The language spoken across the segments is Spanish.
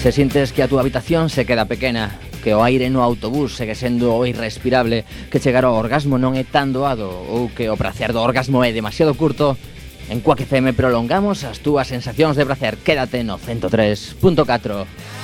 Se sientes que a túa habitación se queda pequena, que o aire no autobús segue sendo o irrespirable, que chegar ao orgasmo non é tan doado ou que o prazer do orgasmo é demasiado curto, en Quack FM prolongamos as túas sensacións de prazer. Quédate no 103.4.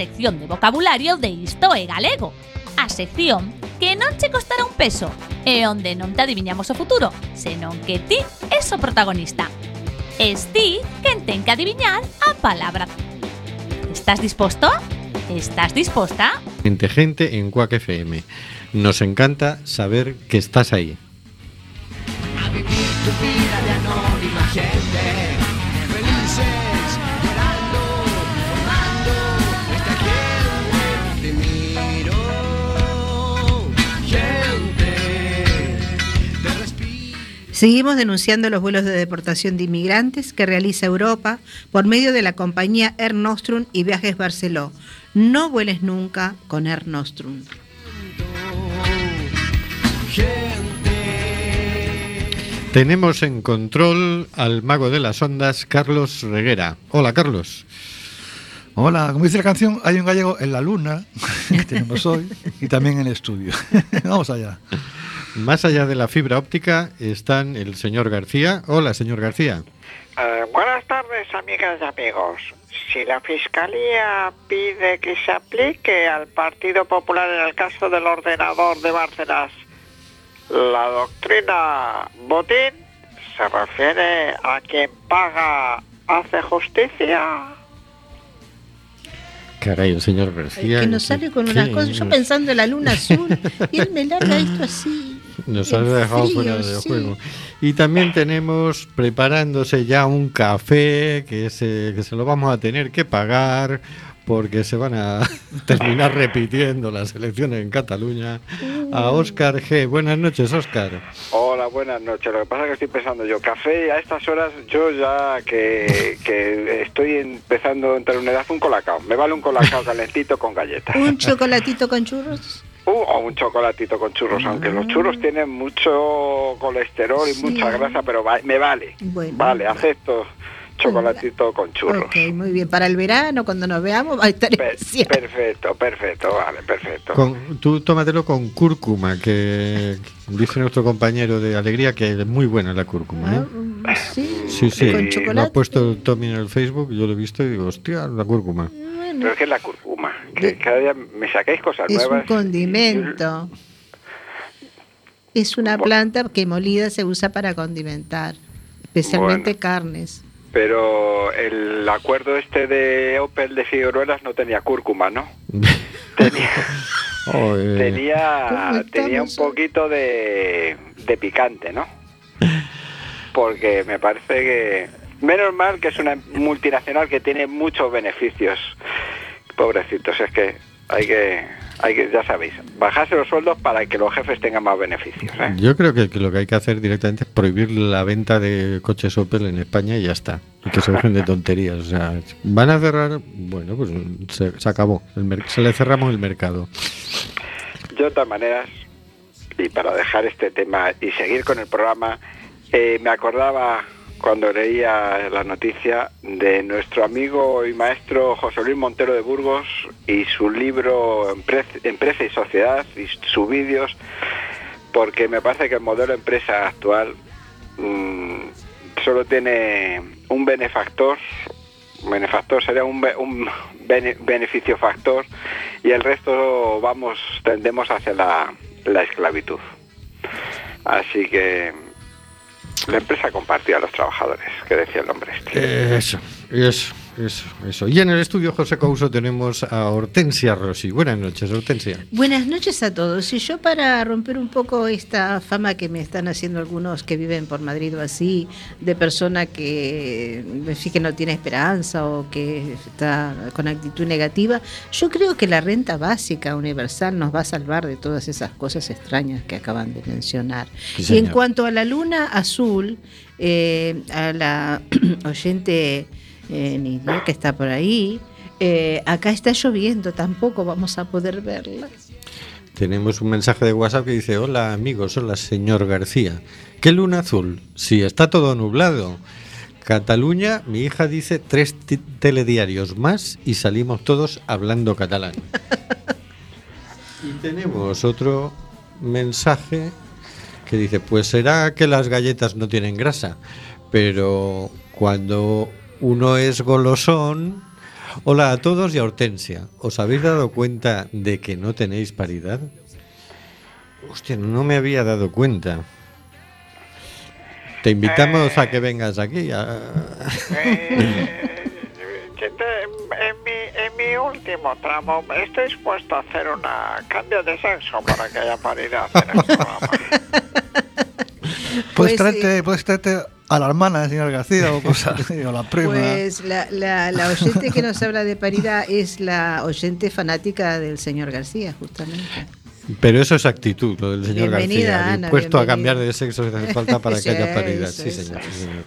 sección de vocabulario de Isto é Galego. A sección que non che costará un peso e onde non te adiviñamos o futuro, senón que ti és o protagonista. Es ti quen ten que adiviñar a palabra. Estás disposto? Estás disposta? Gente, gente en Quack FM. Nos encanta saber que estás ahí. A vivir tu vida de anónima gente. Seguimos denunciando los vuelos de deportación de inmigrantes que realiza Europa por medio de la compañía Air Nostrum y Viajes Barceló. No vueles nunca con Air Nostrum. Tenemos en control al mago de las ondas, Carlos Reguera. Hola, Carlos. Hola, como dice la canción, hay un gallego en la luna, que tenemos hoy, y también en el estudio. Vamos allá. Más allá de la fibra óptica están el señor García. Hola, señor García. Eh, buenas tardes, amigas y amigos. Si la Fiscalía pide que se aplique al Partido Popular en el caso del ordenador de Bárcenas la doctrina Botín, se refiere a quien paga hace justicia. Caray, el señor García. que nos sale con una cosa, yo pensando en la luna azul, y él me larga esto así. Nos has dejado frío, fuera de sí. juego. Y también tenemos preparándose ya un café que se, que se lo vamos a tener que pagar porque se van a terminar repitiendo las elecciones en Cataluña. A Óscar G. Buenas noches, Óscar. Hola, buenas noches. Lo que pasa es que estoy pensando yo, café a estas horas, yo ya que, que estoy empezando a entrar en una edad, un colacao. Me vale un colacao calentito con galletas. Un chocolatito con churros. Uh, o un chocolatito con churros, aunque los churros tienen mucho colesterol y Sí. mucha grasa, pero va- me vale. Bueno. Vale, acepto chocolatito con churros. Ok, muy bien. Para el verano, cuando nos veamos, va a estar Per- especial. perfecto, perfecto, vale, perfecto. Con, tú tómatelo con cúrcuma, que dice nuestro compañero de Alegría que es muy buena la cúrcuma. ¿eh? Ah, Sí, Sí, sí, con lo ha puesto Tommy en el Facebook, yo lo he visto y digo, hostia, la cúrcuma. Bueno, Pero es que es la curcuma, que cada día me sacáis cosas es un nuevas. condimento. Es una planta que molida se usa para condimentar, especialmente Bueno. carnes. Pero el acuerdo este de Opel de Figueruelas no tenía cúrcuma, ¿no? Tenía, Oh, eh, tenía, ¿Cómo tenía un hoy? poquito de, de picante, ¿no? Porque me parece que... Menos mal que es una multinacional que tiene muchos beneficios. Pobrecitos, es que hay que, hay que ya sabéis, bajarse los sueldos para que los jefes tengan más beneficios. ¿eh? Yo creo que, que lo que hay que hacer directamente es prohibir la venta de coches Opel en España y ya está. Y que se dejen de tonterías. O sea, van a cerrar, bueno, pues se, se acabó. El se le cerramos el mercado. Yo de todas maneras, y para dejar este tema y seguir con el programa, eh, me acordaba cuando leía la noticia de nuestro amigo y maestro José Luis Montero de Burgos y su libro Empre- Empresa y Sociedad y sus vídeos, porque me parece que el modelo empresa actual mm, solo tiene un benefactor, benefactor sería un, be- un bene- beneficio factor y el resto vamos tendemos hacia la, la esclavitud. Así que la empresa compartía a los trabajadores, que decía el hombre este. Eso, eso, eso, eso. Y en el estudio José Couso tenemos a Hortensia Rossi. Buenas noches, Hortensia. Buenas noches a todos. Y yo para romper un poco esta fama que me están haciendo algunos que viven por Madrid o así, de persona que que no tiene esperanza o que está con actitud negativa, yo creo que la renta básica universal nos va a salvar de todas esas cosas extrañas que acaban de mencionar. Sí, y en cuanto a la luna azul, eh, a la oyente eh, Nidia que está por ahí, eh, acá está lloviendo, tampoco vamos a poder verla. Tenemos un mensaje de WhatsApp que dice, hola amigos, hola señor García. ¿Qué luna azul? Si está todo nublado. Cataluña, mi hija dice tres telediarios más y salimos todos hablando catalán. y tenemos otro mensaje que dice, pues será que las galletas no tienen grasa, pero cuando uno es golosón... Hola a todos y a Hortensia. ¿Os habéis dado cuenta de que no tenéis paridad? Hostia, no me había dado cuenta. Te invitamos a que vengas aquí. a- Eh, en, mi, en mi último tramo estoy dispuesto a hacer una cambio de sexo para que haya paridad en el programa. Puedes Pues, traerte, puedes traerte a la hermana del señor García o cosas así, o la prima. Pues la, la, la oyente que nos habla de paridad es la oyente fanática del señor García, justamente. Pero eso es actitud, lo del señor Bienvenida, García. Ana, Dispuesto a bienvenida. cambiar de sexo si hace falta para que Sí, haya paridad. eso, Sí, eso, señor, sí, señor.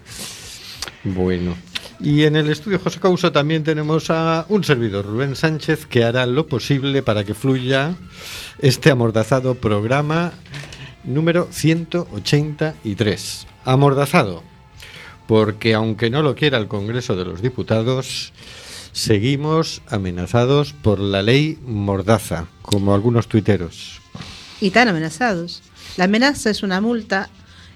Bueno. Y en el estudio José Causa también tenemos a un servidor, Rubén Sánchez, que hará lo posible para que fluya este amordazado programa número 183. Amordazado, porque aunque no lo quiera el Congreso de los Diputados, seguimos amenazados por la ley Mordaza, como algunos tuiteros. Y tan amenazados. La amenaza es una multa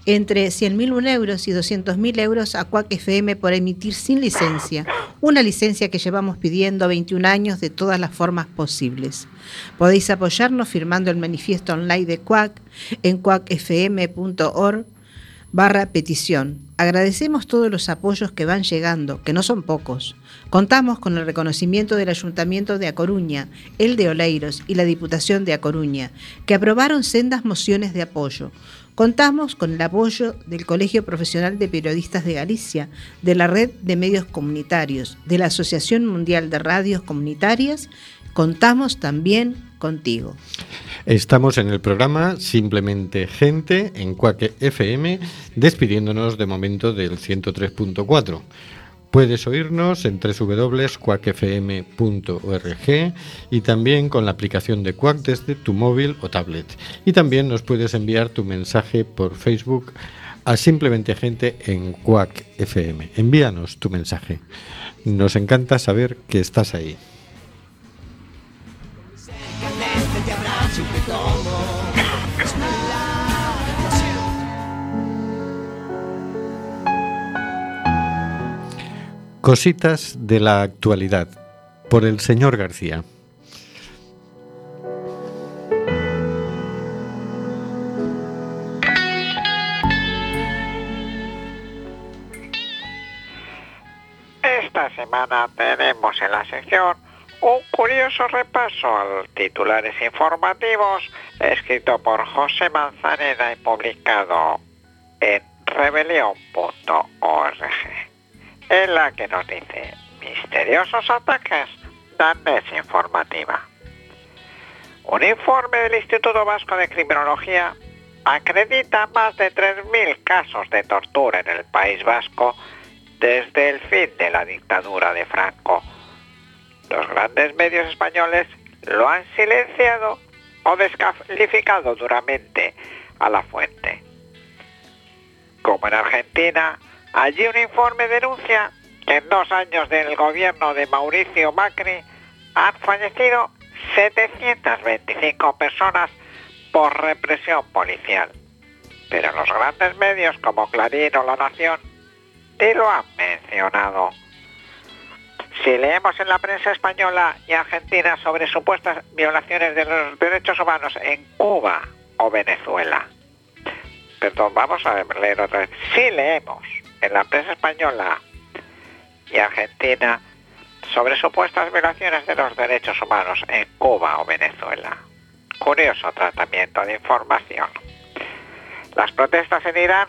entre 100.000 euros y 200.000 euros a Cuac FM por emitir sin licencia, una licencia que llevamos pidiendo 21 años de todas las formas posibles. Podéis apoyarnos firmando el manifiesto online de Cuac en cuacfm.org barra petición. Agradecemos todos los apoyos que van llegando, que no son pocos. Contamos con el reconocimiento del Ayuntamiento de A Coruña, el de Oleiros y la Diputación de A Coruña, que aprobaron sendas mociones de apoyo. Contamos con el apoyo del Colegio Profesional de Periodistas de Galicia, de la Red de Medios Comunitarios, de la Asociación Mundial de Radios Comunitarias. Contamos también contigo. Estamos en el programa Simplemente Gente en Cuaque FM, despidiéndonos de momento del 103.4. Puedes oírnos en www.cuacfm.org y también con la aplicación de Quack desde tu móvil o tablet. Y también nos puedes enviar tu mensaje por Facebook a Simplemente Gente en Quack FM. Envíanos tu mensaje. Nos encanta saber que estás ahí. Cositas de la actualidad por el señor García. Esta semana tenemos en la sección un curioso repaso a titulares informativos escrito por José Manzaneda y publicado en rebelión.org, en la que nos dice misteriosos ataques dan desinformativa. Un informe del Instituto Vasco de Criminología acredita más de 3.000 casos de tortura en el País Vasco desde el fin de la dictadura de Franco. Los grandes medios españoles lo han silenciado o descalificado duramente a la fuente. Como en Argentina, allí un informe denuncia que en dos años del gobierno de Mauricio Macri han fallecido 725 personas por represión policial. Pero los grandes medios como Clarín o La Nación ni lo han mencionado. Si leemos en la prensa española y argentina sobre supuestas violaciones de los derechos humanos en Cuba o Venezuela, perdón, vamos a leer otra vez. Sí leemos en la prensa española y argentina sobre supuestas violaciones de los derechos humanos en Cuba o Venezuela. Curioso tratamiento de información. Las protestas en Irán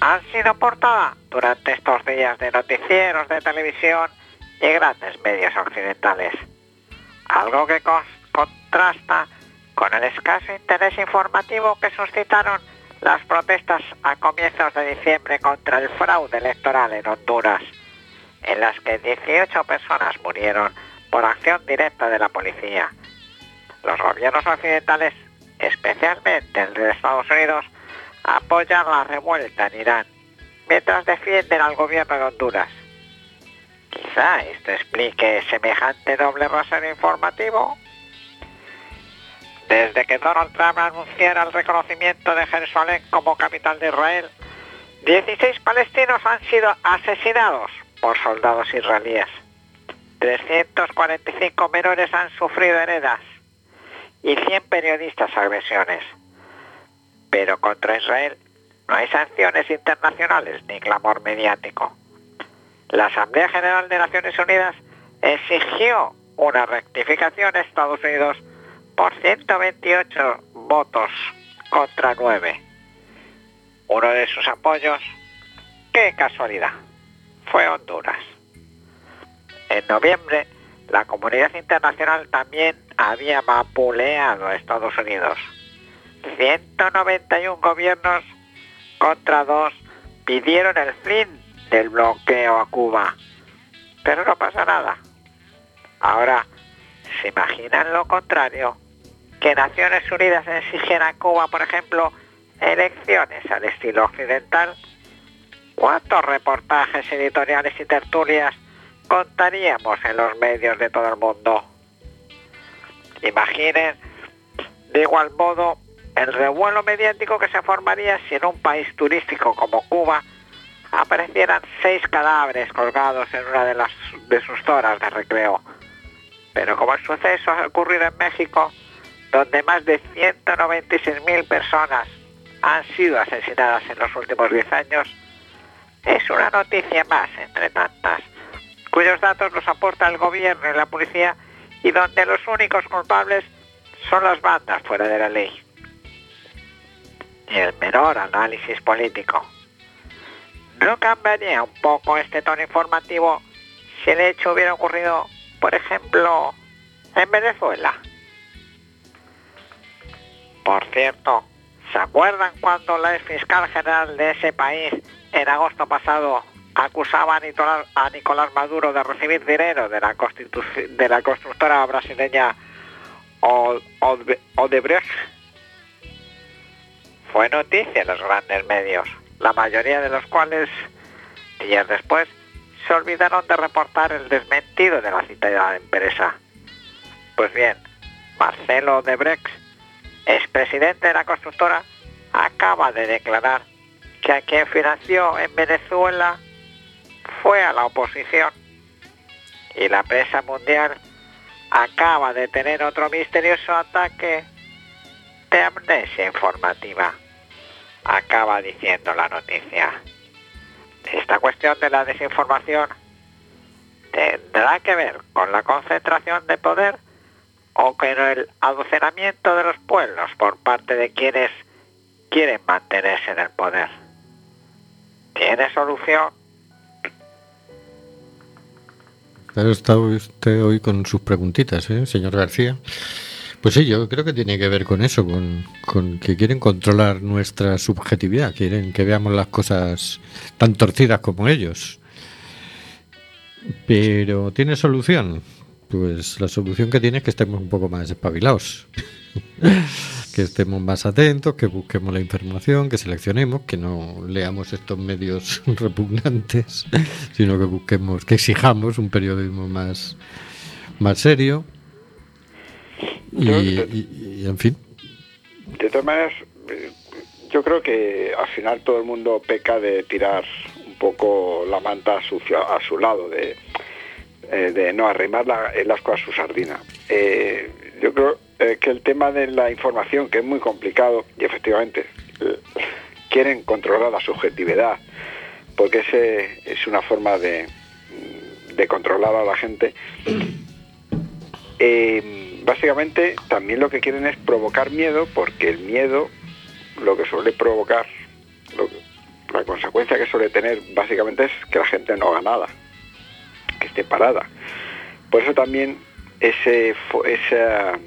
han sido portada durante estos días de noticieros de televisión y grandes medios occidentales. Algo que contrasta con el escaso interés informativo que suscitaron las protestas a comienzos de diciembre contra el fraude electoral en Honduras, en las que 18 personas murieron por acción directa de la policía. Los gobiernos occidentales, especialmente el de Estados Unidos, apoyan la revuelta en Irán, mientras defienden al gobierno de Honduras. Quizá esto explique semejante doble rasero informativo. Desde que Donald Trump anunciara el reconocimiento de Jerusalén como capital de Israel, 16 palestinos han sido asesinados por soldados israelíes. 345 menores han sufrido heridas y 100 periodistas agresiones. Pero contra Israel no hay sanciones internacionales ni clamor mediático. La Asamblea General de Naciones Unidas exigió una rectificación a Estados Unidos por 128 votos contra 9. Uno de sus apoyos, qué casualidad, fue Honduras. En noviembre, la comunidad internacional también había vapuleado a Estados Unidos. 191 gobiernos contra dos pidieron el fin del bloqueo a Cuba. Pero no pasa nada. Ahora, ¿se imaginan lo contrario? Que Naciones Unidas exigiera a Cuba, por ejemplo, elecciones al estilo occidental. ¿Cuántos reportajes editoriales y tertulias contaríamos en los medios de todo el mundo? Imaginen, de igual modo, el revuelo mediático que se formaría si en un país turístico como Cuba aparecieran seis cadáveres colgados en una de, las, de sus zonas de recreo. Pero como el suceso ha ocurrido en México, donde más de 196.000 personas han sido asesinadas en los últimos 10 años, es una noticia más entre tantas, cuyos datos los aporta el gobierno y la policía y donde los únicos culpables son las bandas fuera de la ley. Y el menor análisis político. ¿No cambiaría un poco este tono informativo si el hecho hubiera ocurrido, por ejemplo, en Venezuela? Por cierto, ¿se acuerdan cuando la ex fiscal general de ese país en agosto pasado acusaba a Nicolás, Maduro de recibir dinero de la, de la constructora brasileña Odebrecht? Fue noticia en los grandes medios, la mayoría de los cuales, días después, se olvidaron de reportar el desmentido de la citada empresa. Pues bien, Marcelo Odebrecht, expresidente de la constructora, acaba de declarar que a quien financió en Venezuela fue a la oposición. Y la prensa mundial acaba de tener otro misterioso ataque de amnesia informativa. Acaba diciendo la noticia. Esta cuestión de la desinformación tendrá que ver con la concentración de poder o con el adocenamiento de los pueblos por parte de quienes quieren mantenerse en el poder. ¿Tiene solución? Claro, está usted hoy con sus preguntitas, ¿eh, señor García. Pues sí, yo creo que tiene que ver con eso, con que quieren controlar nuestra subjetividad, quieren que veamos las cosas tan torcidas como ellos. Pero ¿tiene solución? Pues la solución que tiene es que estemos un poco más espabilados. que estemos más atentos, que busquemos la información, que seleccionemos, que no leamos estos medios repugnantes, sino que busquemos, que exijamos un periodismo más, más serio. Y, Yo- y- y, en fin, De todas maneras, eh, yo creo que al final todo el mundo peca de tirar un poco la manta a su, a su lado, de, eh, de no arrimar la- el asco a su sardina. Eh, yo creo eh, que el tema de la información, que es muy complicado, y efectivamente quieren controlar la subjetividad, porque ese es una forma de, de controlar a la gente. Básicamente también lo que quieren es provocar miedo, porque el miedo lo que suele provocar, la consecuencia que suele tener básicamente es que la gente no haga nada, esté parada. Por eso también ese, esa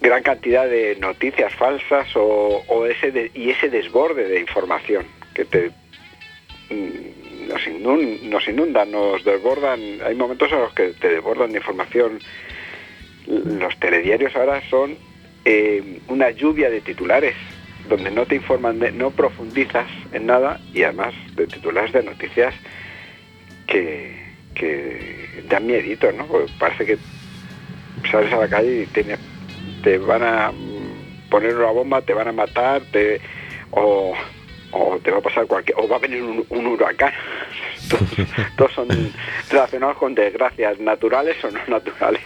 gran cantidad de noticias falsas o, o ese de- y ese desborde de información que te mm, nos, inun- nos inundan, nos desbordan. Hay momentos en los que te desbordan de información. Los telediarios ahora son eh, una lluvia de titulares donde no te informan, de- no profundizas en nada y además de titulares de noticias que, que dan miedito, ¿no? Parece que sales a la calle y te, te van a poner una bomba, te van a matar, o, o te va a pasar cualquier, o va a venir un, huracán. todos, todos son relacionados con desgracias naturales o no naturales.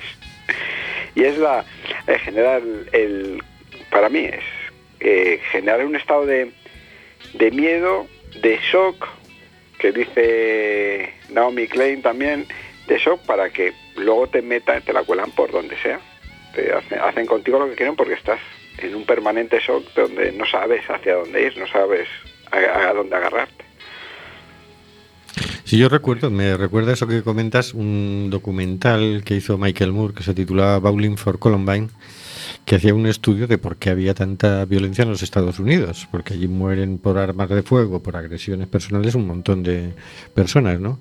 Y es la eh, generar el, para mí es eh, generar un estado de, de miedo, de shock, que dice Naomi Klein también, de shock para que luego te metan, te la cuelan por donde sea. Te hacen, hacen contigo lo que quieren porque estás en un permanente shock donde no sabes hacia dónde ir, no sabes a, dónde agarrarte. Si yo recuerdo, me recuerda eso que comentas, un documental que hizo Michael Moore que se titulaba Bowling for Columbine, que hacía un estudio de por qué había tanta violencia en los Estados Unidos, porque allí mueren por armas de fuego, por agresiones personales, un montón de personas, ¿no?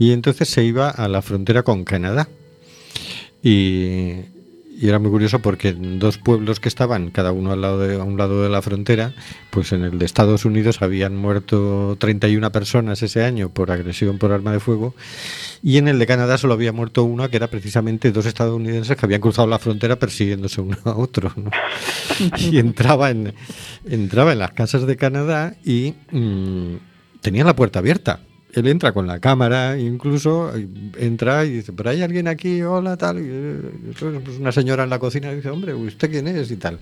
Y entonces se iba a la frontera con Canadá. Y, y era muy curioso porque dos pueblos que estaban, cada uno al lado de, a un lado de la frontera, pues en el de Estados Unidos habían muerto 31 personas ese año por agresión por arma de fuego y en el de Canadá solo había muerto una que era precisamente dos estadounidenses que habían cruzado la frontera persiguiéndose uno a otro. Y entraba en, entraba en las casas de Canadá y mm, tenían la puerta abierta. Él entra con la cámara, incluso entra y dice, pero hay alguien aquí, hola, tal. Y, pues, una señora en la cocina dice, hombre, ¿usted quién es? Y tal.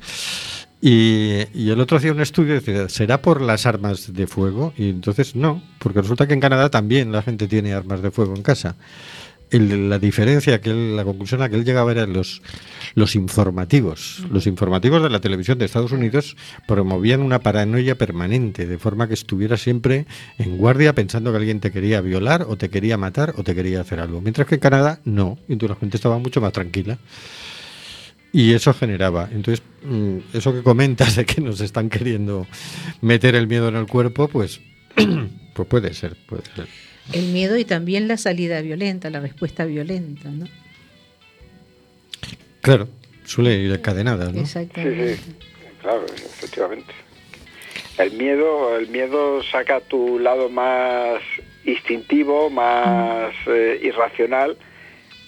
Y, el otro hacía un estudio ¿será por las armas de fuego? Y entonces no, porque resulta que en Canadá también la gente tiene armas de fuego en casa. El- la diferencia, que él- la conclusión a que él llegaba eran los, los informativos. Los informativos de la televisión de Estados Unidos promovían una paranoia permanente, de forma que estuviera siempre en guardia pensando que alguien te quería violar o te quería matar o te quería hacer algo. Mientras que en Canadá no, y entonces la gente estaba mucho más tranquila. Y eso generaba. Entonces, mm, eso que comentas de que nos están queriendo meter el miedo en el cuerpo, pues, pues puede ser, puede ser. El miedo y también la salida violenta, la respuesta violenta, ¿no? Claro, suele ir encadenada, ¿no? Sí, Exactamente. sí, claro, efectivamente. El miedo, el miedo saca tu lado más instintivo, más eh, irracional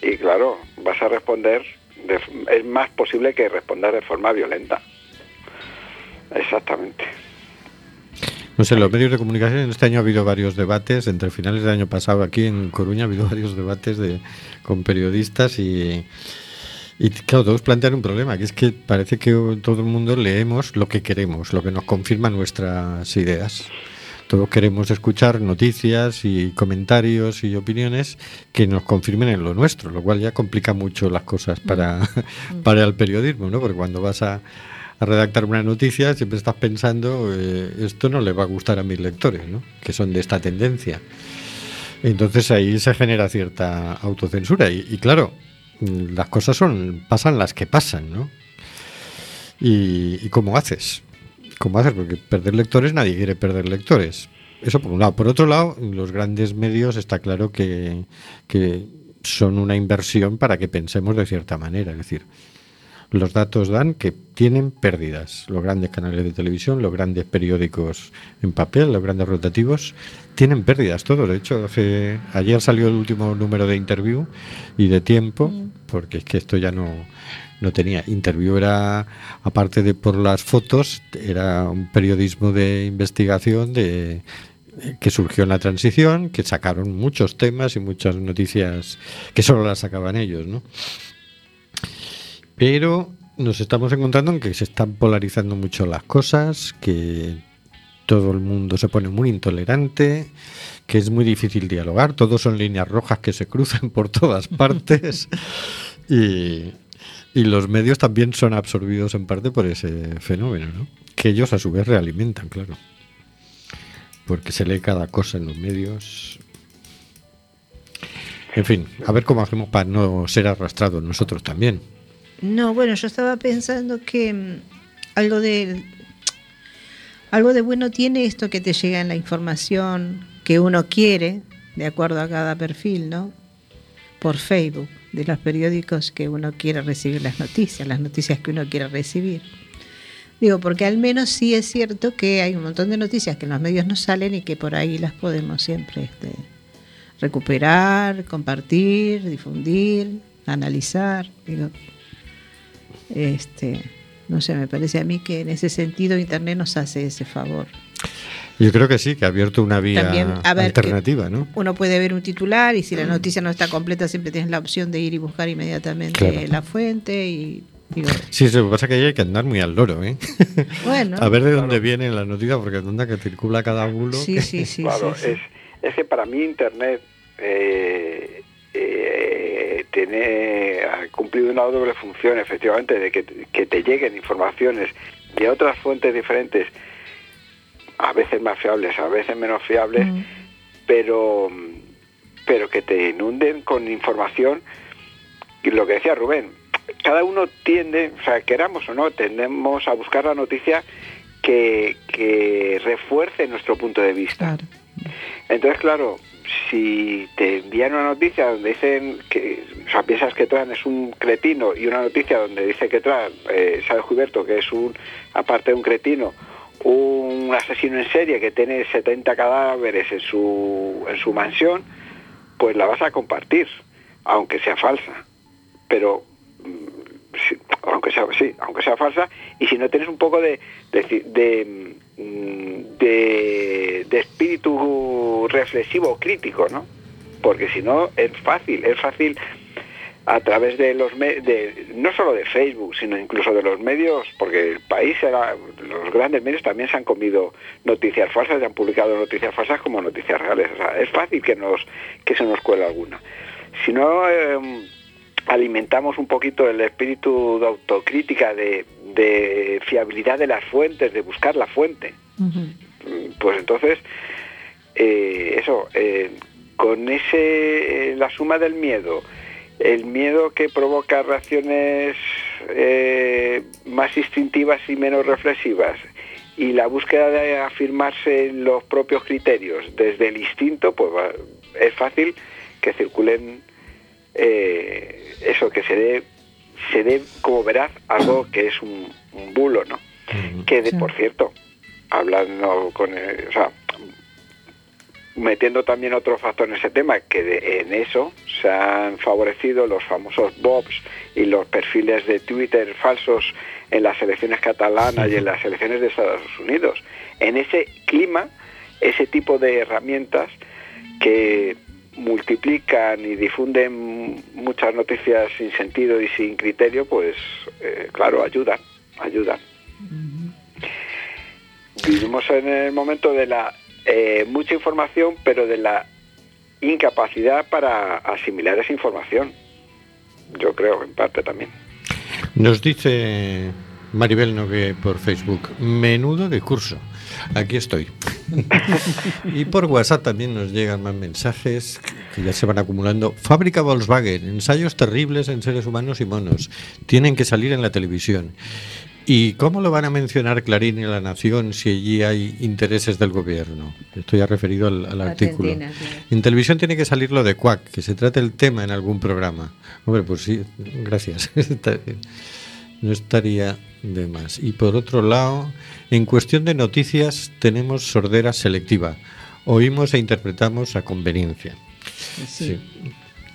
y claro, vas a responder, de- es más posible que responder de forma violenta. Exactamente. No sé, los medios de comunicación este año ha habido varios debates, entre finales del año pasado aquí en Coruña ha habido varios debates de, con periodistas y, y claro, todos plantean un problema, que es que parece que todo el mundo leemos lo que queremos, lo que nos confirma nuestras ideas. Todos queremos escuchar noticias y comentarios y opiniones que nos confirmen en lo nuestro, lo cual ya complica mucho las cosas para, para el periodismo, ¿no? Porque cuando vas a, a redactar una noticia siempre estás pensando, eh, esto no le va a gustar a mis lectores, ¿no? Que son de esta tendencia. Entonces ahí se genera cierta autocensura y, y claro, mm, las cosas son pasan las que pasan, ¿no? ¿Y, y cómo haces? ¿Cómo haces? Porque perder lectores nadie quiere perder lectores. Eso por un lado. Por otro lado, los grandes medios está claro que, que son una inversión para que pensemos de cierta manera. Es decir, los datos dan que tienen pérdidas. Los grandes canales de televisión, los grandes periódicos en papel, los grandes rotativos, tienen pérdidas todos. De hecho, hace, ayer salió el último número de interview y de tiempo, porque es que esto ya no, no tenía. Interview era, aparte de por las fotos, era un periodismo de investigación de que surgió en la transición, que sacaron muchos temas y muchas noticias que solo las sacaban ellos, ¿no? Pero nos estamos encontrando en que se están polarizando mucho las cosas, que todo el mundo se pone muy intolerante, que es muy difícil dialogar, todos son líneas rojas que se cruzan por todas partes y, y los medios también son absorbidos en parte por ese fenómeno, ¿no? que ellos a su vez realimentan, claro. Porque se lee cada cosa en los medios. En fin, a ver cómo hacemos para no ser arrastrados nosotros también. No, bueno, yo estaba pensando que mm, algo de algo de bueno tiene esto que te llega en la información que uno quiere, de acuerdo a cada perfil, ¿no? Por Facebook, de los periódicos que uno quiere recibir las noticias, las noticias que uno quiere recibir. Digo, porque al menos sí es cierto que hay un montón de noticias que en los medios no salen y que por ahí las podemos siempre este, recuperar, compartir, difundir, analizar. Digo, este, no sé, me parece a mí que en ese sentido Internet nos hace ese favor. Yo creo que sí, que ha abierto una vía También, a ver, alternativa, ¿no? Uno puede ver un titular y si la noticia no está completa siempre tienes la opción de ir y buscar inmediatamente Claro. la fuente y digo, Sí, lo que pasa es que ahí hay que andar muy al loro, ¿eh? bueno, A ver de dónde vienen las noticias, porque anda que circula cada bulo. sí, que- sí, sí, claro, sí, sí. Es, es que para mí Internet eh, eh, tiene, cumplido una doble función, efectivamente, de que, que te lleguen informaciones de otras fuentes diferentes, a veces más fiables, a veces menos fiables, Mm. pero, pero que te inunden con información. Y lo que decía Rubén, cada uno tiende, o sea, queramos o no, tendemos a buscar la noticia que, que refuerce nuestro punto de vista. Claro. Entonces, claro, si te envían una noticia donde dicen que, o sea, piensas que Tran es un cretino y una noticia donde dice que Tran eh, se ha descubierto que es un, aparte de un cretino, un asesino en serie que tiene 70 cadáveres en su, en su mansión, pues la vas a compartir, aunque sea falsa. Pero mm, aunque sea aunque sea falsa, y si no tienes un poco de, mm, de- de espíritu reflexivo crítico, ¿no? Porque si no es fácil, es fácil a través de los me- de no solo de Facebook, sino incluso de los medios, porque el país era, los grandes medios también se han comido noticias falsas y han publicado noticias falsas como noticias reales. O sea, es fácil que nos que se nos cuele alguna. Si no eh, alimentamos un poquito el espíritu de autocrítica, de, de fiabilidad de las fuentes, de buscar la fuente, pues entonces eh, eso eh, con ese eh, la suma del miedo el miedo que provoca reacciones más instintivas y menos reflexivas y la búsqueda de afirmarse en los propios criterios desde el instinto pues va- es fácil que circulen eh, eso que se dé se dé como veraz algo que es un, un bulo no que de, Sí. por cierto hablando con el- o sea metiendo también otro factor en ese tema que de- en eso se han favorecido los famosos bobs y los perfiles de Twitter falsos en las elecciones catalanas y en las elecciones de Estados Unidos. En ese clima ese tipo de herramientas que multiplican y difunden muchas noticias sin sentido y sin criterio, pues eh, claro, ayudan, ayudan. Vivimos en el momento de la eh, mucha información, pero de la incapacidad para asimilar esa información. Yo creo, en parte también. Nos dice Maribel Nogue por Facebook, menudo discurso. Aquí estoy. y por WhatsApp también nos llegan más mensajes que ya se van acumulando. Fábrica Volkswagen, ensayos terribles en seres humanos y monos. Tienen que salir en la televisión. ¿Y cómo lo van a mencionar Clarín y La Nación si allí hay intereses del gobierno? Estoy ya referido al, al artículo. Sí. En televisión tiene que salir lo de Cuac, que se trate el tema en algún programa. Hombre, pues sí, gracias. Está bien. No estaría de más. Y por otro lado, en cuestión de noticias tenemos sordera selectiva. Oímos e interpretamos a conveniencia. Sí,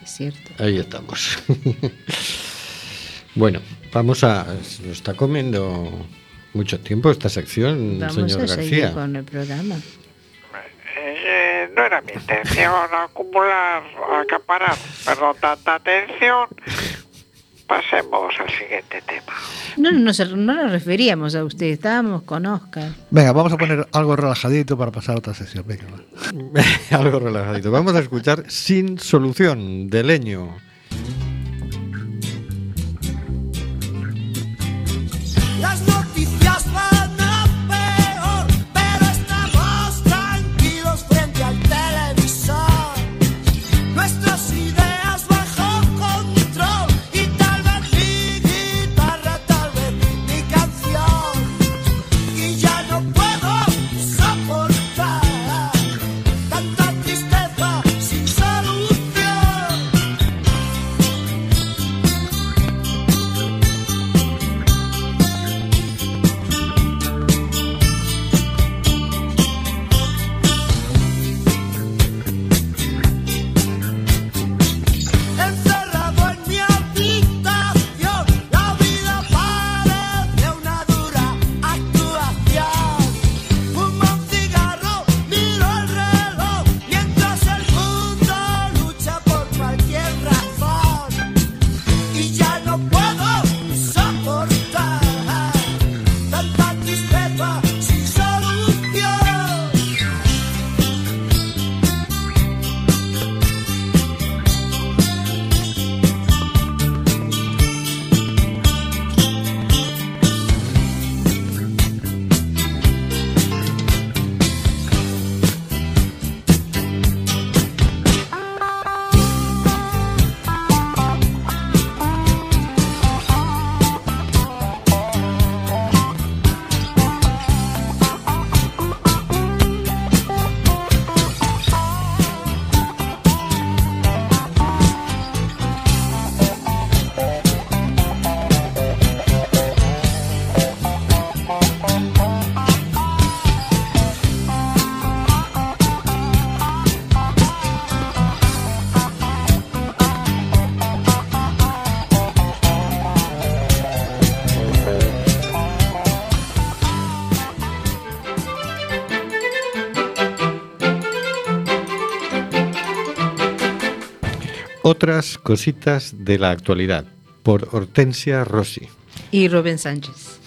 es cierto. Ahí estamos. bueno, vamos a... Nos está comiendo mucho tiempo esta sección, Vamos señor a García. con el programa. Eh, no era mi intención acumular, acaparar, pero tanta atención, pasemos al siguiente tema. No, no, nos- no nos referíamos a usted, estábamos con Oscar. Venga, vamos a poner algo relajadito para pasar a otra sesión. Venga, va. Algo relajadito. Vamos a escuchar Sin Solución de Leño. Otras cositas de la actualidad. Por Hortensia Rossi. Y Rubén Sánchez.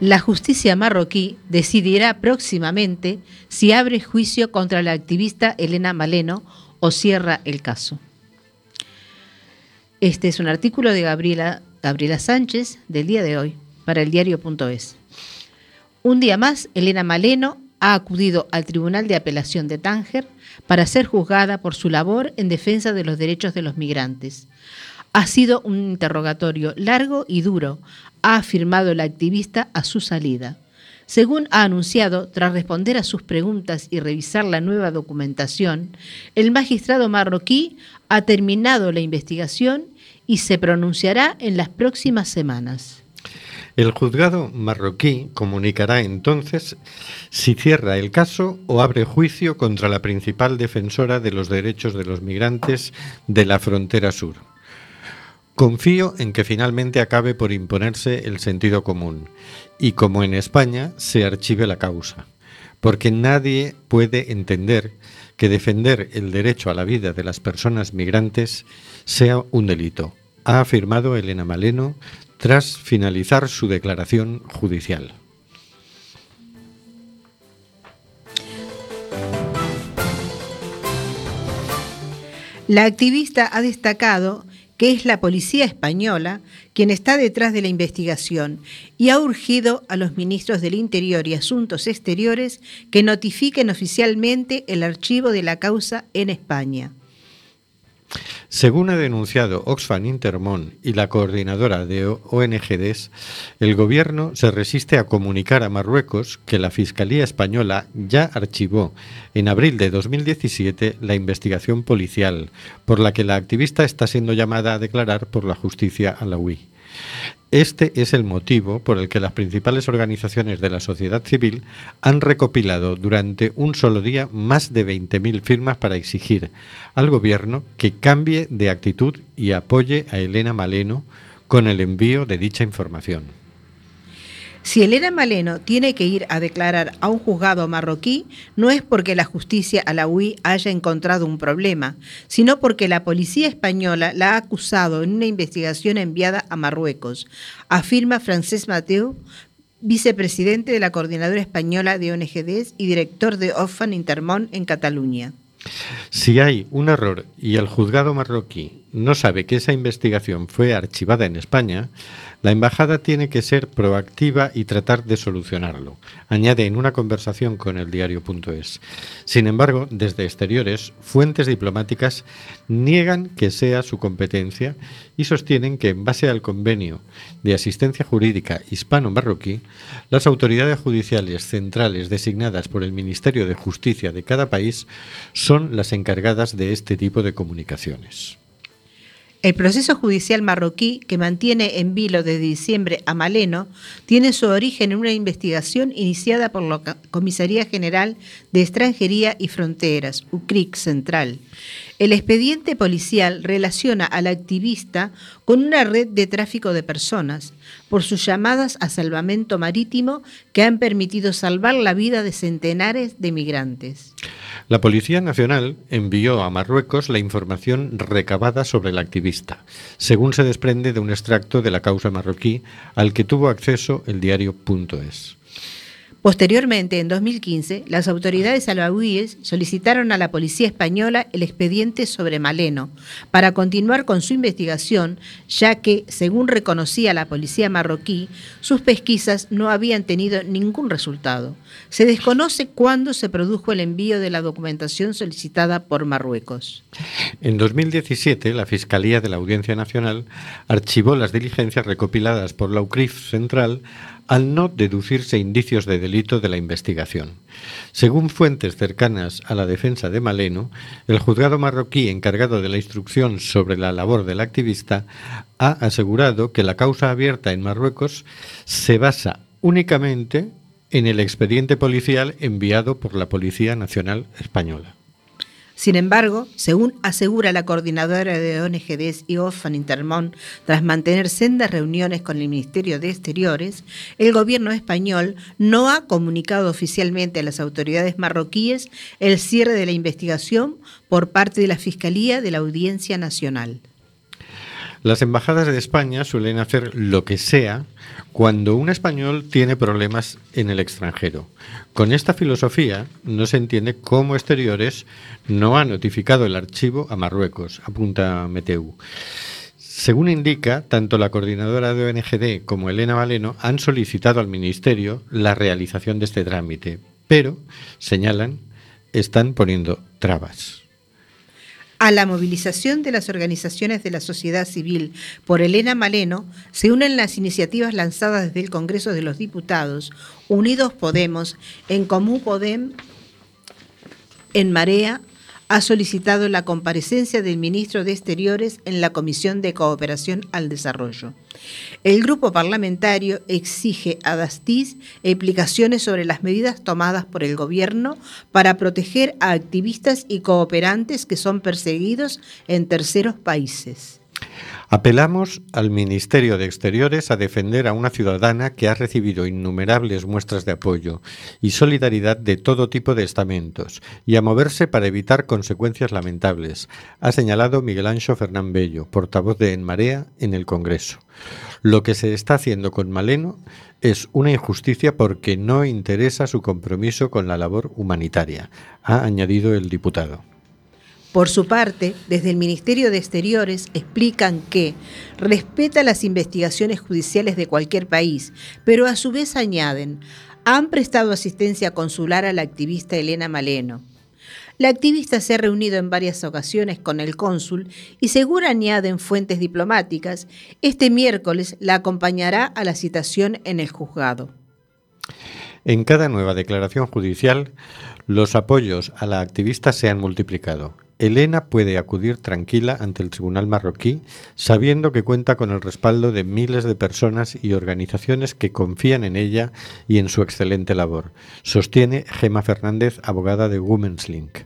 La justicia marroquí decidirá próximamente si abre juicio contra la activista Elena Maleno o cierra el caso. Este es un artículo de Gabriela, Gabriela Sánchez del día de hoy para el diario.es. Un día más, Elena Maleno ha acudido al Tribunal de Apelación de Tánger para ser juzgada por su labor en defensa de los derechos de los migrantes. Ha sido un interrogatorio largo y duro, ha afirmado la activista a su salida. Según ha anunciado, tras responder a sus preguntas y revisar la nueva documentación, el magistrado marroquí ha terminado la investigación y se pronunciará en las próximas semanas. El juzgado marroquí comunicará entonces si cierra el caso o abre juicio contra la principal defensora de los derechos de los migrantes de la frontera sur. Confío en que finalmente acabe por imponerse el sentido común y, como en España, se archive la causa, porque nadie puede entender que defender el derecho a la vida de las personas migrantes sea un delito, ha afirmado Elena Maleno tras finalizar su declaración judicial. La activista ha destacado que es la policía española quien está detrás de la investigación y ha urgido a los ministros del Interior y Asuntos Exteriores que notifiquen oficialmente el archivo de la causa en España. Según ha denunciado Oxfam Intermón y la coordinadora de ONGDs, el gobierno se resiste a comunicar a Marruecos que la Fiscalía Española ya archivó en abril de 2017 la investigación policial, por la que la activista está siendo llamada a declarar por la justicia alawí. Este es el motivo por el que las principales organizaciones de la sociedad civil han recopilado durante un solo día más de 20.000 firmas para exigir al gobierno que cambie de actitud y apoye a Elena Maleno con el envío de dicha información. Si Elena Maleno tiene que ir a declarar a un juzgado marroquí, no es porque la justicia alauí haya encontrado un problema, sino porque la policía española la ha acusado en una investigación enviada a Marruecos, afirma Francesc Mateu, vicepresidente de la Coordinadora Española de ONGDs y director de Ofan Intermón en Cataluña. Si hay un error y el juzgado marroquí no sabe que esa investigación fue archivada en España, la embajada tiene que ser proactiva y tratar de solucionarlo, añade en una conversación con el diario.es. Sin embargo, desde exteriores, fuentes diplomáticas niegan que sea su competencia y sostienen que en base al convenio de asistencia jurídica hispano-marroquí, las autoridades judiciales centrales designadas por el Ministerio de Justicia de cada país son las encargadas de este tipo de comunicaciones. El proceso judicial marroquí, que mantiene en vilo desde diciembre a Maleno, tiene su origen en una investigación iniciada por la Comisaría General de Extranjería y Fronteras, UCRIC Central. El expediente policial relaciona al activista con una red de tráfico de personas por sus llamadas a salvamento marítimo que han permitido salvar la vida de centenares de migrantes. La Policía Nacional envió a Marruecos la información recabada sobre el activista, según se desprende de un extracto de la causa marroquí al que tuvo acceso el diario.es. Posteriormente, en 2015, las autoridades alauíes solicitaron a la policía española el expediente sobre Maleno para continuar con su investigación, ya que, según reconocía la policía marroquí, sus pesquisas no habían tenido ningún resultado. Se desconoce cuándo se produjo el envío de la documentación solicitada por Marruecos. En 2017, la Fiscalía de la Audiencia Nacional archivó las diligencias recopiladas por la UCRIF Central al no deducirse indicios de delito de la investigación. Según fuentes cercanas a la defensa de Maleno, el juzgado marroquí encargado de la instrucción sobre la labor del activista ha asegurado que la causa abierta en Marruecos se basa únicamente en el expediente policial enviado por la Policía Nacional Española. Sin embargo, según asegura la coordinadora de ONGDs y OFAN Intermón, tras mantener sendas reuniones con el Ministerio de Exteriores, el gobierno español no ha comunicado oficialmente a las autoridades marroquíes el cierre de la investigación por parte de la Fiscalía de la Audiencia Nacional. Las embajadas de España suelen hacer lo que sea cuando un español tiene problemas en el extranjero. Con esta filosofía no se entiende cómo Exteriores no ha notificado el archivo a Marruecos, apunta Meteu. Según indica, tanto la coordinadora de ONGD como Elena Valeno han solicitado al Ministerio la realización de este trámite, pero, señalan, están poniendo trabas. A la movilización de las organizaciones de la sociedad civil por Elena Maleno se unen las iniciativas lanzadas desde el Congreso de los Diputados, Unidos Podemos, En Común Podem, En Marea, ha solicitado la comparecencia del ministro de Exteriores en la Comisión de Cooperación al Desarrollo. El grupo parlamentario exige a Dastis explicaciones sobre las medidas tomadas por el gobierno para proteger a activistas y cooperantes que son perseguidos en terceros países. Apelamos al Ministerio de Exteriores a defender a una ciudadana que ha recibido innumerables muestras de apoyo y solidaridad de todo tipo de estamentos y a moverse para evitar consecuencias lamentables, ha señalado Miguel Ancho Fernán Bello, portavoz de En Marea en el Congreso. Lo que se está haciendo con Maleno es una injusticia porque no interesa su compromiso con la labor humanitaria, ha añadido el diputado. Por su parte, desde el Ministerio de Exteriores explican que respeta las investigaciones judiciales de cualquier país, pero a su vez añaden, han prestado asistencia consular a la activista Elena Maleno. La activista se ha reunido en varias ocasiones con el cónsul y según añaden fuentes diplomáticas, este miércoles la acompañará a la citación en el juzgado. En cada nueva declaración judicial, los apoyos a la activista se han multiplicado. Elena puede acudir tranquila ante el tribunal marroquí sabiendo que cuenta con el respaldo de miles de personas y organizaciones que confían en ella y en su excelente labor, sostiene Gema Fernández, abogada de Women's Link.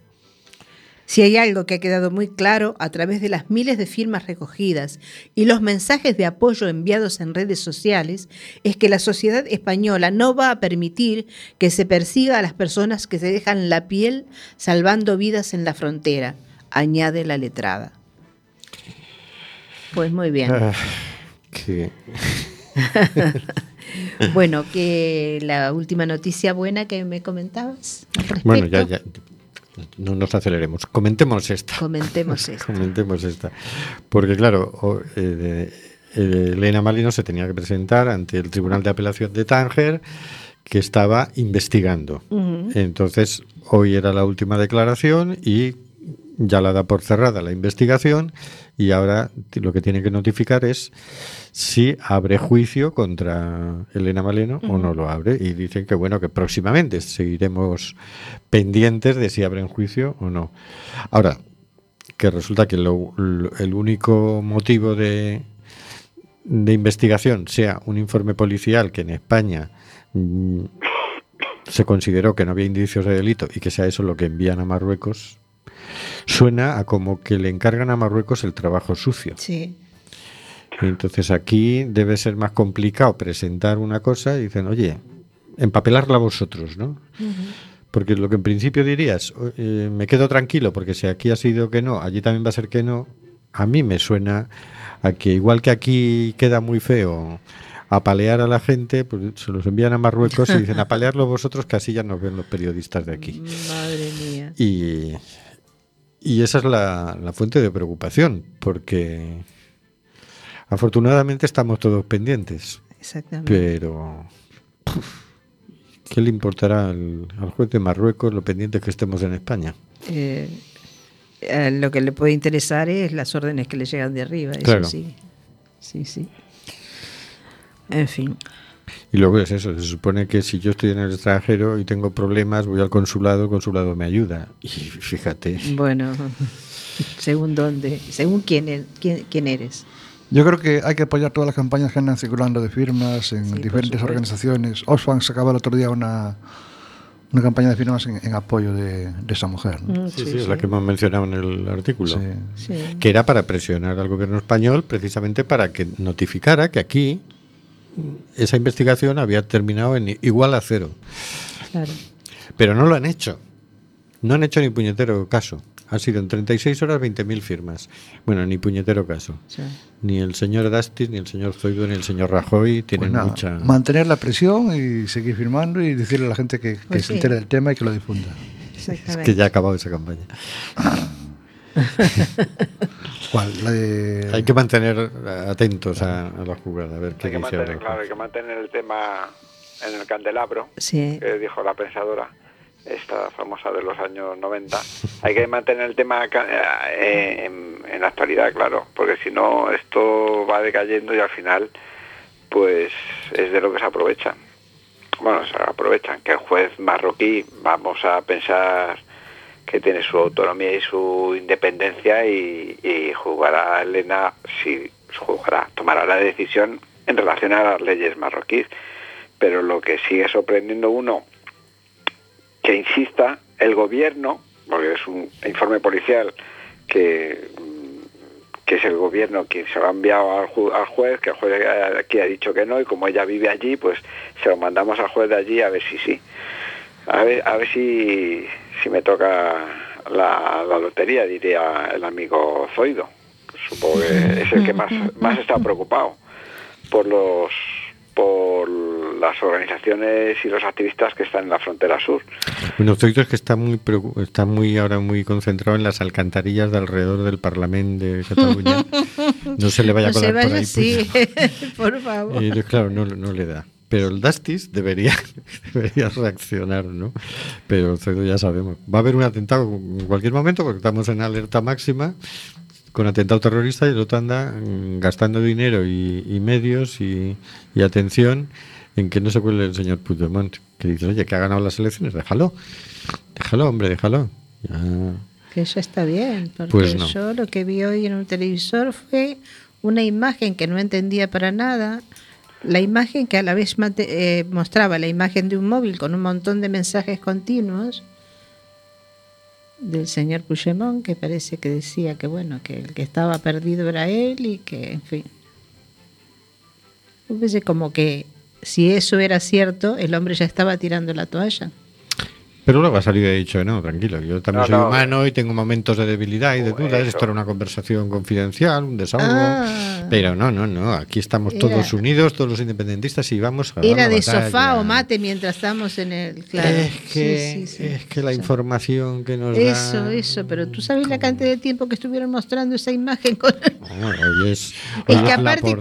Si hay algo que ha quedado muy claro a través de las miles de firmas recogidas y los mensajes de apoyo enviados en redes sociales, es que la sociedad española no va a permitir que se persiga a las personas que se dejan la piel salvando vidas en la frontera, añade la letrada. Pues muy bien. Ah, que- Bueno, que la última noticia buena que me comentabas. al. Bueno, ya, ya. No nos aceleremos. Comentemos esta. Comentemos esto. Comentemos esta. Porque, claro, eh, eh, Elena Malino se tenía que presentar ante el Tribunal de Apelación de Tánger, que estaba investigando. Entonces, hoy era la última declaración y ya la da por cerrada la investigación y ahora lo que tiene que notificar es si abre juicio contra Elena Maleno o no lo abre y dicen que bueno que próximamente seguiremos pendientes de si abren juicio o no. Ahora que resulta que lo- lo- el único motivo de de investigación sea un informe policial que en España mm, se consideró que no había indicios de delito y que sea eso lo que envían a Marruecos, suena a como que le encargan a Marruecos el trabajo sucio. Sí. Entonces aquí debe ser más complicado presentar una cosa y dicen, oye, empapelarla vosotros, ¿no? Porque lo que en principio dirías, eh, me quedo tranquilo porque si aquí ha sido que no, allí también va a ser que no, a mí me suena a que igual que aquí queda muy feo apalear a la gente, pues se los envían a Marruecos y dicen, apalearlo vosotros que así ya nos ven los periodistas de aquí. Madre mía. Y, y esa es la, la fuente de preocupación, porque afortunadamente estamos todos pendientes, Exactamente. pero ¿qué le importará al, al juez de Marruecos lo pendientes que estemos en España? Eh, eh, lo que le puede interesar es las órdenes que le llegan de arriba, eso Claro. sí. Sí, sí. En fin. Y luego es eso, se supone que si yo estoy en el extranjero y tengo problemas, voy al consulado, el consulado me ayuda. Y fíjate, Bueno, según dónde, según quién, quién, quién eres. Yo creo que hay que apoyar todas las campañas que andan circulando de firmas en Sí, diferentes organizaciones. Oxfam sacaba el otro día una, una campaña de firmas en, en apoyo de, de esa mujer. ¿no? Mm, sí, sí, es la que hemos mencionado en el artículo. Sí. Sí. que era para presionar al gobierno español precisamente para que notificara que aquí esa investigación había terminado en igual a cero. Claro. Pero no lo han hecho. No han hecho ni puñetero caso. Han sido en 36 horas 20.000 firmas. Bueno, ni puñetero caso. Sí. Ni el señor Dastis, ni el señor Zoido, ni el señor Rajoy Pues tienen nada, mucha... mantener la presión y seguir firmando y decirle a la gente que, que Pues se sí. entere del tema y que lo difunda. Es que ya ha acabado esa campaña. Hay que mantener atentos a, a la jugada, a ver qué Hay que, dice mantener, claro, hay que mantener el tema en el candelabro, Sí. que dijo la pensadora, esta famosa de los años 90. Hay que mantener el tema eh, en, en la actualidad, claro, porque si no esto va decayendo y al final pues es de lo que se aprovechan. Bueno, se aprovechan que el juez marroquí, vamos a pensar que tiene su autonomía y su independencia y, jugará Elena, si jugará, tomará la decisión en relación a las leyes marroquíes. Pero lo que sigue sorprendiendo uno, que insista el gobierno, porque es un informe policial que, mm, que es el gobierno quien se lo ha enviado al, ju- al juez, que el juez aquí ha dicho que no, y como ella vive allí, pues se lo mandamos al juez de allí a ver si sí. A ver, a ver si, si me toca la, la lotería, diría el amigo Zoido. Supongo que es el que más, más está preocupado por los por las organizaciones y los activistas que están en la frontera sur. Bueno, Zoido es que está muy, está muy ahora muy concentrado en las alcantarillas de alrededor del Parlamento de Cataluña. No se le vaya a No se colar por vaya ahí. así, pues. por favor. Y entonces, claro, no, no le da. Pero el Dastis debería, debería reaccionar, ¿no? Pero ya sabemos. Va a haber un atentado en cualquier momento porque estamos en alerta máxima con atentado terrorista y el otro anda mm, gastando dinero y, y medios y, y atención en que no se cuele el señor Puigdemont. Que dice, oye, que ha ganado las elecciones, déjalo. Déjalo, hombre, déjalo. Ya. Que eso está bien, porque Pues no. yo lo que vi hoy en un televisor fue una imagen que no entendía para nada. La imagen que a la vez eh, mostraba la imagen de un móvil con un montón de mensajes continuos del señor Puigdemont, que parece que decía que bueno, que el que estaba perdido era él y que, en fin. Como que si eso era cierto, el hombre ya estaba tirando la toalla. Pero luego ha salido y ha dicho, no, tranquilo, yo también No, soy no. humano y tengo momentos de debilidad y de Pues dudas. eso. Esto era una conversación confidencial, un desahogo. Ah. Pero no, no, no, aquí estamos Era- todos unidos, todos los independentistas y vamos a Era de batalla. sofá o mate mientras estamos en el... Claro. Es que, Sí, sí, sí. es que la información que nos Eso, da... eso, pero tú sabes la cantidad de tiempo que estuvieron mostrando esa imagen con... Hoy es, que la aparte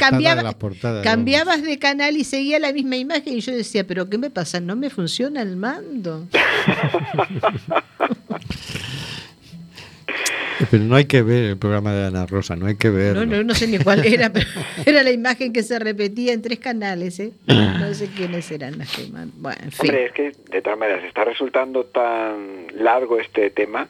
portada de cambiabas de canal y seguía la misma imagen y yo decía, pero ¿qué me pasa? No me funciona el mando. Pero no hay que ver el programa de Ana Rosa, no hay que verlo. No, no, no sé ni cuál era, pero era la imagen que se repetía en tres canales, ¿eh? No sé quiénes eran las que man- Bueno, en fin. Hombre, es que de todas maneras está resultando tan largo este tema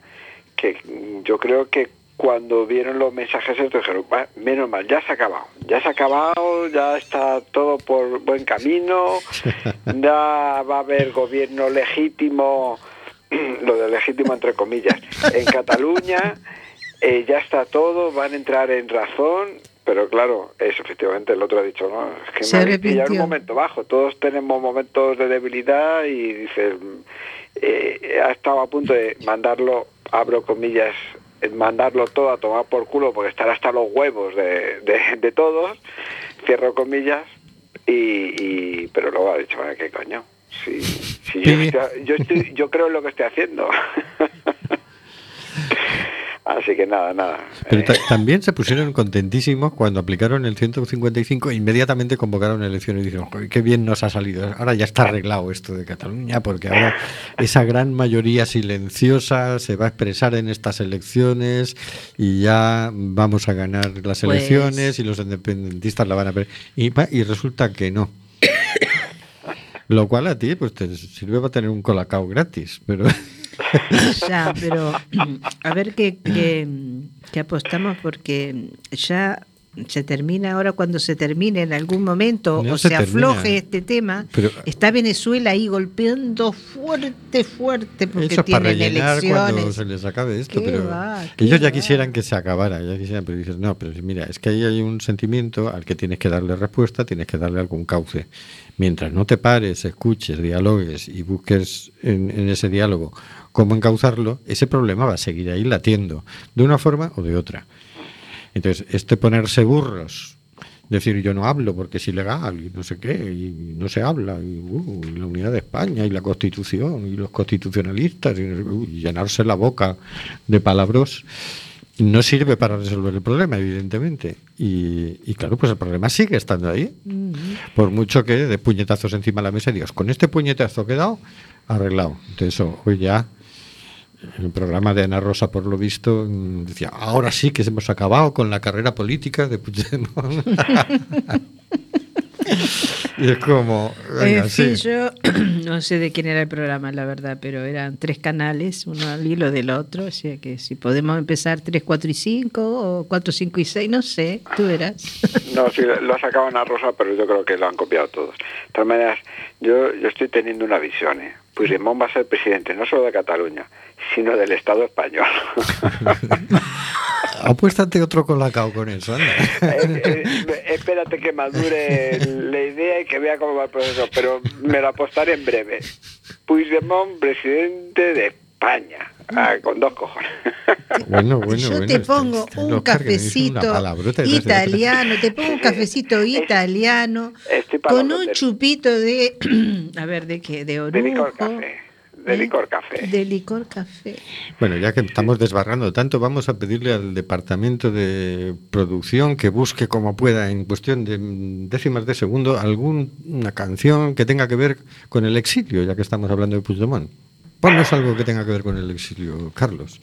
que yo creo que cuando vieron los mensajes estos dijeron, "Va, menos mal, ya se ha acabado, ya se ha acabado, ya está todo por buen camino, ya va a haber gobierno legítimo, lo de legítimo entre comillas, en Cataluña, eh, ya está todo, van a entrar en razón, pero claro, eso efectivamente el otro ha dicho, no, es que Se me en un arrepintió. momento bajo, todos tenemos momentos de debilidad y dices, eh, ha estado a punto de mandarlo, abro comillas, mandarlo todo a tomar por culo porque estar hasta los huevos de, de, de todos, cierro comillas, y, y- pero luego ha dicho, ¿qué coño? Si, si yo, Sí. estoy- yo, estoy- yo creo en lo que estoy haciendo. Así que nada, nada. Pero Eh, ta- también se pusieron contentísimos cuando aplicaron el 155 e inmediatamente convocaron elecciones y dijeron, "Joder, qué bien nos ha salido. Ahora ya está arreglado esto de Cataluña, porque ahora esa gran mayoría silenciosa se va a expresar en estas elecciones y ya vamos a ganar las Pues- elecciones y los independentistas la van a ver. Y, va- y resulta que no. Lo cual a ti pues te sirve para tener un colacao gratis, pero Ya, pero a ver qué, qué, qué apostamos porque ya se termina ahora cuando se termine en algún momento No o se afloje este tema, Pero- está Venezuela ahí golpeando fuerte, fuerte porque Eso es para tienen rellenar cuando elecciones. se les acabe esto, ¿Qué pero ellos ya va? quisieran que se acabara, ya quisieran, pero dices, no, pero mira, es que ahí hay un sentimiento al que tienes que darle respuesta, tienes que darle algún cauce. Mientras no te pares, escuches, dialogues y busques en, en ese diálogo cómo encauzarlo, ese problema va a seguir ahí latiendo, de una forma o de otra. Entonces, este ponerse burros, decir yo no hablo porque es ilegal y no sé qué, y no se habla, y, uh, y la unidad de España y la constitución y los constitucionalistas, y, uh, y llenarse la boca de palabras, no sirve para resolver el problema, evidentemente. Y, y claro, pues el problema sigue estando ahí. Por mucho que de puñetazos encima de la mesa y digas, con este puñetazo que he dado, arreglado. Entonces, hoy ya el programa de Ana Rosa, por lo visto, mm, decía, ahora sí que hemos acabado con la carrera política de Puigdemont. y es como, venga, En fin, sí. yo no sé de quién era el programa, la verdad, pero eran tres canales, uno al hilo del otro, o sea que si podemos empezar 3, 4 y 5 o 4, 5 y 6, no sé, tú verás. No, sí, lo sacaban a Rosa, pero yo creo que lo han copiado todos. De todas maneras, yo, yo estoy teniendo una visión, ¿eh? Puigdemont va a ser presidente no solo de Cataluña, sino del Estado español. Apuéstate otro colacao con eso, anda. Eh, eh, espérate que madure la idea y que vea cómo va el proceso, pero me lo apostaré en breve. Puigdemont, presidente de España, Ah, con dos cojones. Bueno, bueno, Yo bueno, te pongo este un cafecito italiano, te pongo un cafecito italiano con un chupito de, a ver, ¿de qué? De De licor orujo. café. De ¿eh? licor café. De licor café. Bueno, ya que estamos desbarrando tanto, vamos a pedirle al departamento de producción que busque como pueda, en cuestión de décimas de segundo, alguna canción que tenga que ver con el exilio, ya que estamos hablando de Puigdemont. Ponnos algo que tenga que ver con el exilio, Carlos.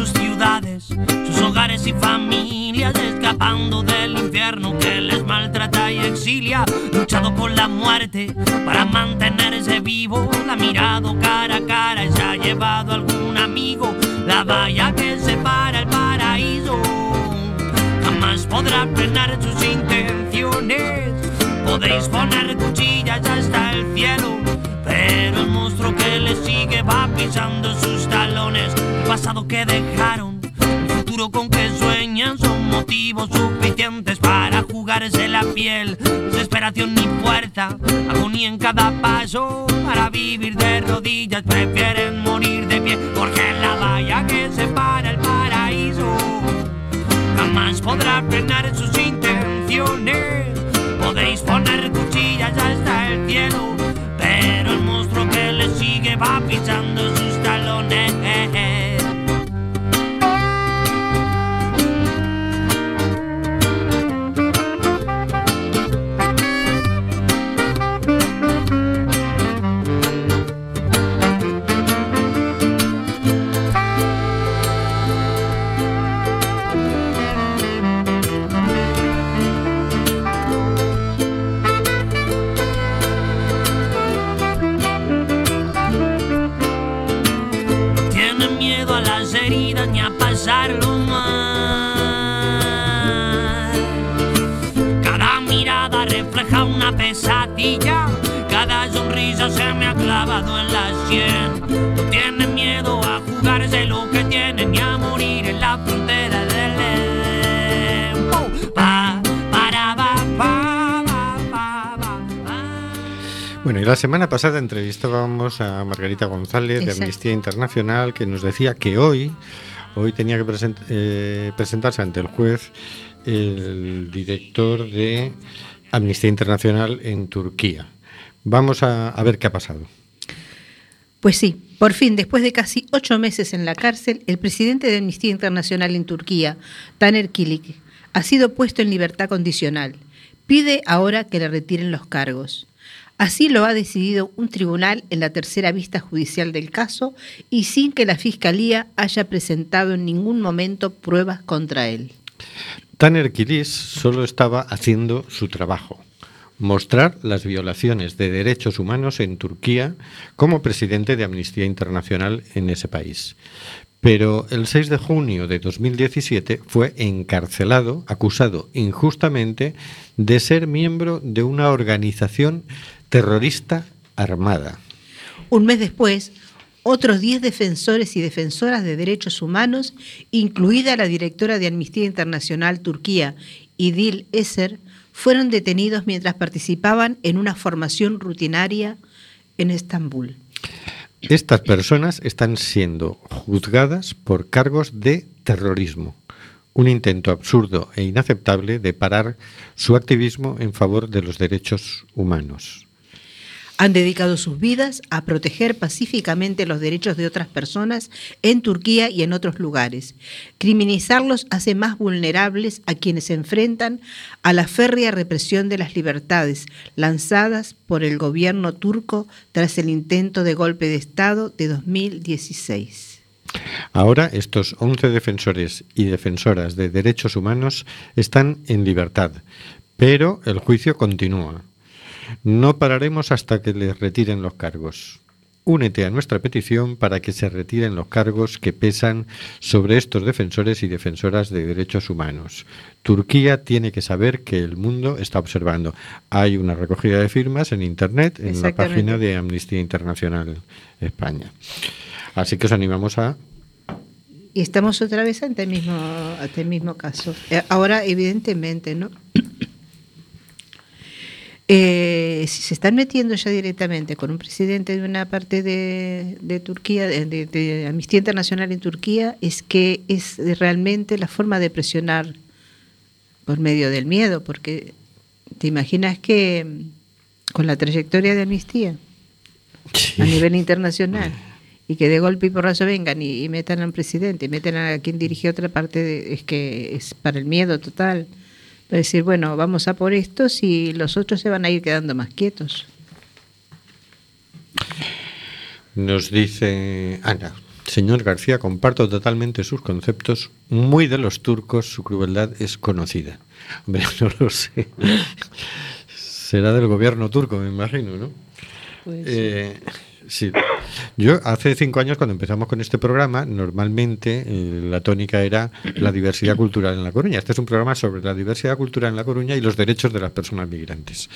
sus ciudades, sus hogares y familias, escapando del infierno que les maltrata y exilia, luchado con la muerte para mantenerse vivo, la mirado cara a cara y se ha llevado algún amigo, la valla que separa el paraíso, jamás podrá frenar sus intenciones. Podéis poner cuchillas hasta el cielo, pero el monstruo que le sigue va pisando sus talones. El pasado que dejaron, el futuro con que sueñan son motivos suficientes para jugarse la piel. Desesperación ni fuerza, agonía en cada paso. Para vivir de rodillas prefieren morir de pie, porque la valla que separa el paraíso jamás podrá frenar sus intenciones. Podéis poner cuchillas hasta el cielo, pero el monstruo que le sigue va pisando sus talones. Se me ha clavado en la sien. No tienen miedo a jugarse lo que tienen y a morir en la frontera del tiempo. Pa, para, pa, pa. Bueno, y la semana pasada entrevistábamos a Margarita González de Exacto. Amnistía Internacional que nos decía que hoy, hoy tenía que present- eh, presentarse ante el juez el director de Amnistía Internacional en Turquía. Vamos a, a ver qué ha pasado. Pues sí, por fin, después de casi ocho meses en la cárcel, el presidente de Amnistía Internacional en Turquía, Taner Kilik, ha sido puesto en libertad condicional. Pide ahora que le retiren los cargos. Así lo ha decidido un tribunal en la tercera vista judicial del caso y sin que la Fiscalía haya presentado en ningún momento pruebas contra él. Taner Kilis solo estaba haciendo su trabajo, mostrar las violaciones de derechos humanos en Turquía como presidente de Amnistía Internacional en ese país. Pero el 6 de junio de 2017 fue encarcelado, acusado injustamente de ser miembro de una organización terrorista armada. Un mes después, otros 10 defensores y defensoras de derechos humanos, incluida la directora de Amnistía Internacional Turquía, Idil Eser, fueron detenidos mientras participaban en una formación rutinaria en Estambul. Estas personas están siendo juzgadas por cargos de terrorismo, un intento absurdo e inaceptable de parar su activismo en favor de los derechos humanos. Han dedicado sus vidas a proteger pacíficamente los derechos de otras personas en Turquía y en otros lugares. Criminalizarlos hace más vulnerables a quienes se enfrentan a la férrea represión de las libertades lanzadas por el gobierno turco tras el intento de golpe de Estado de 2016. Ahora estos 11 defensores y defensoras de derechos humanos están en libertad, pero el juicio continúa. No pararemos hasta que les retiren los cargos. Únete a nuestra petición para que se retiren los cargos que pesan sobre estos defensores y defensoras de derechos humanos. Turquía tiene que saber que el mundo está observando. Hay una recogida de firmas en Internet, en la página de Amnistía Internacional España. Así que os animamos a Y estamos otra vez ante el mismo, ante el mismo caso. Eh, Ahora, evidentemente, ¿no? Eh, si se están metiendo ya directamente con un presidente de una parte de, de Turquía, de, de- de Amnistía Internacional en Turquía, es que es realmente la forma de presionar por medio del miedo, porque te imaginas que mm, con la trayectoria de Amnistía a nivel internacional y que de golpe y porrazo vengan y, y metan al presidente, y metan a quien dirige otra parte, de- es que es para el miedo total. Para decir, bueno, vamos a por estos y los otros se van a ir quedando más quietos. Nos dice Ana, señor García, comparto totalmente sus conceptos. Muy de los turcos, su crueldad es conocida. Hombre, no lo sé. Será del gobierno turco, me imagino, ¿no? Pues, Eh, sí. Yo hace cinco años cuando empezamos con este programa, normalmente eh, la tónica era la diversidad cultural en La Coruña. Este es un programa sobre la diversidad cultural en La Coruña y los derechos de las personas migrantes.